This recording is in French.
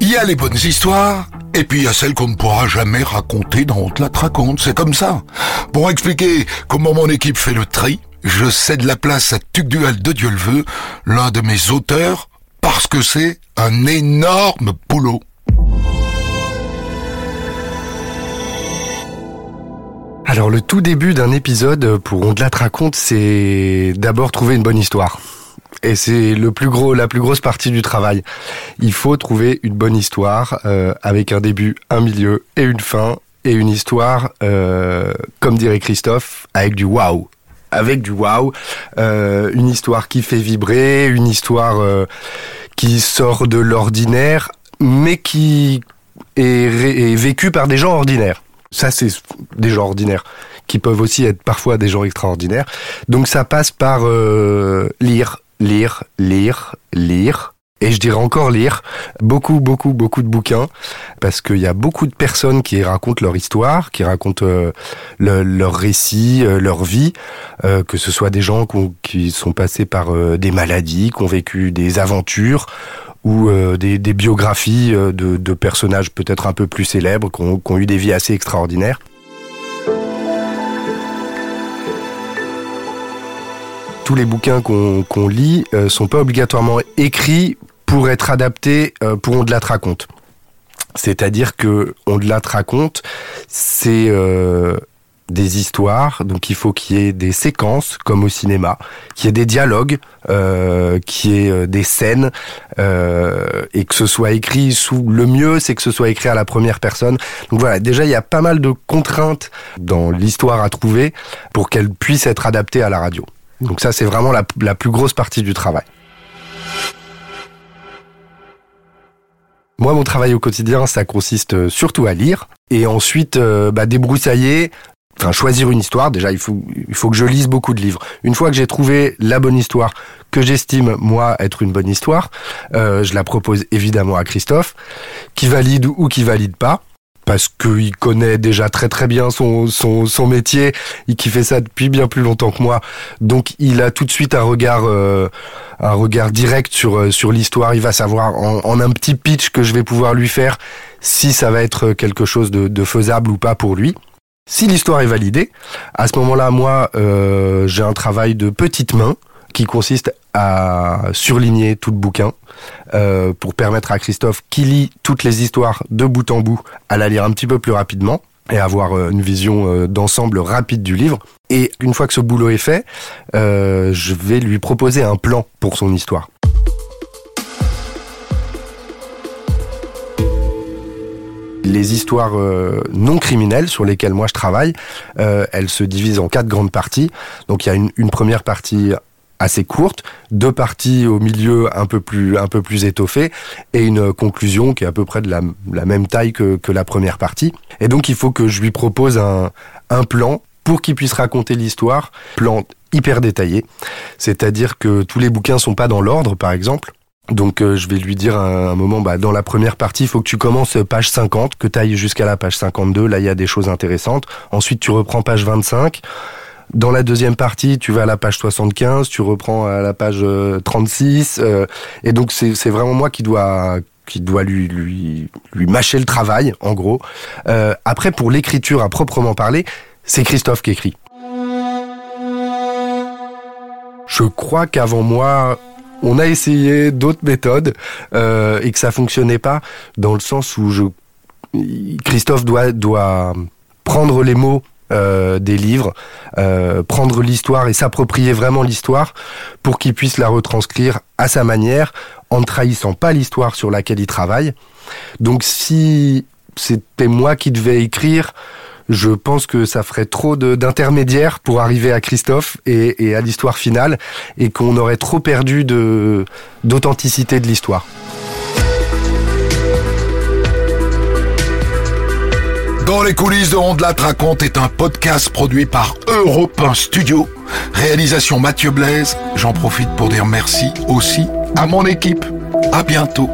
Il y a les bonnes histoires, et puis il y a celles qu'on ne pourra jamais raconter dans On c'est comme ça. Pour expliquer comment mon équipe fait le tri, je cède la place à Tugdual de Dieu le veut, l'un de mes auteurs, parce que c'est un énorme boulot. Alors le tout début d'un épisode pour On la raconte, c'est d'abord trouver une bonne histoire. Et c'est le plus gros, la plus grosse partie du travail. Il faut trouver une bonne histoire euh, avec un début, un milieu et une fin et une histoire, euh, comme dirait Christophe, avec du waouh. Avec du waouh, euh, une histoire qui fait vibrer, une histoire qui sort de l'ordinaire, mais qui est, est vécue par des gens ordinaires. Ça, c'est des gens ordinaires qui peuvent aussi être parfois des gens extraordinaires. Donc ça passe par euh, lire, lire, lire, lire. Et je dirais encore lire beaucoup, beaucoup, beaucoup de bouquins, parce qu'il y a beaucoup de personnes qui racontent leur histoire, qui racontent euh, le- leur récit, euh, leur vie, euh, que ce soit des gens qui sont passés par des maladies, qui ont vécu des aventures, ou euh, des, biographies euh, de, personnages peut-être un peu plus célèbres, qui ont, eu des vies assez extraordinaires. tous les bouquins qu'on lit euh, sont pas obligatoirement écrits pour être adaptés euh, pour On de la te raconte. C'est-à-dire que On de la te raconte, c'est des histoires, donc il faut qu'il y ait des séquences comme au cinéma, qu'il y ait des dialogues, euh, qu'il y ait euh, des scènes, euh, et que ce soit écrit sous le mieux, c'est que ce soit écrit à la première personne. Donc voilà, déjà il y a pas mal de contraintes dans l'histoire à trouver pour qu'elle puisse être adaptée à la radio. Donc ça, c'est vraiment la, plus grosse partie du travail. Moi, mon travail au quotidien, ça consiste surtout à lire et ensuite bah, débroussailler, enfin choisir une histoire. Déjà, il faut, il faut que je lise beaucoup de livres. Une fois que j'ai trouvé la bonne histoire, que j'estime moi être une bonne histoire, euh, je la propose évidemment à Christophe, qui valide ou qui valide pas parce qu'il connaît déjà très très bien son, son, son métier et qui fait ça depuis bien plus longtemps que moi. Donc il a tout de suite un regard, euh, un regard direct sur, euh, sur l'histoire. Il va savoir en, en un petit pitch que je vais pouvoir lui faire si ça va être quelque chose de, de faisable ou pas pour lui. Si l'histoire est validée, à ce moment-là, moi, euh, j'ai un travail de petite main qui consiste à surligner tout le bouquin euh, pour permettre à Christophe qui lit toutes les histoires de bout en bout à la lire un petit peu plus rapidement et avoir euh, une vision d'ensemble rapide du livre. Et une fois que ce boulot est fait, je vais lui proposer un plan pour son histoire. Les histoires euh, non criminelles sur lesquelles moi je travaille, euh, elles se divisent en quatre grandes parties. Donc il y a une, une première partie assez courte, deux parties au milieu un peu plus un peu plus étoffées et une conclusion qui est à peu près de la, la même taille que, que la première partie. Et donc il faut que je lui propose un, un plan pour qu'il puisse raconter l'histoire, plan hyper détaillé. C'est-à-dire que tous les bouquins sont pas dans l'ordre, par exemple. Donc euh, je vais lui dire à un moment, bah, dans la première partie, il faut que tu commences page 50, que tu ailles jusqu'à la page 52, là il y a des choses intéressantes. Ensuite tu reprends page 25. Dans la deuxième partie, tu vas à la page 75, tu reprends à la page euh, 36, euh, et donc c'est vraiment moi qui dois qui doit lui lui mâcher le travail, en gros. Euh, après, pour l'écriture à proprement parler, c'est Christophe qui écrit. Je crois qu'avant moi, on a essayé d'autres méthodes euh, et que ça fonctionnait pas, dans le sens où je Christophe doit doit prendre les mots euh, des livres, euh, prendre l'histoire et s'approprier vraiment l'histoire pour qu'il puisse la retranscrire à sa manière en ne trahissant pas l'histoire sur laquelle il travaille. Donc si c'était moi qui devais écrire, je pense que ça ferait trop d'intermédiaires pour arriver à Christophe et, à l'histoire finale et qu'on aurait trop perdu d'authenticité de l'histoire. Dans les coulisses de Rondelat raconte est un podcast produit par Europe 1 Studio. Réalisation Mathieu Blaise. J'en profite pour dire merci aussi à mon équipe. À bientôt.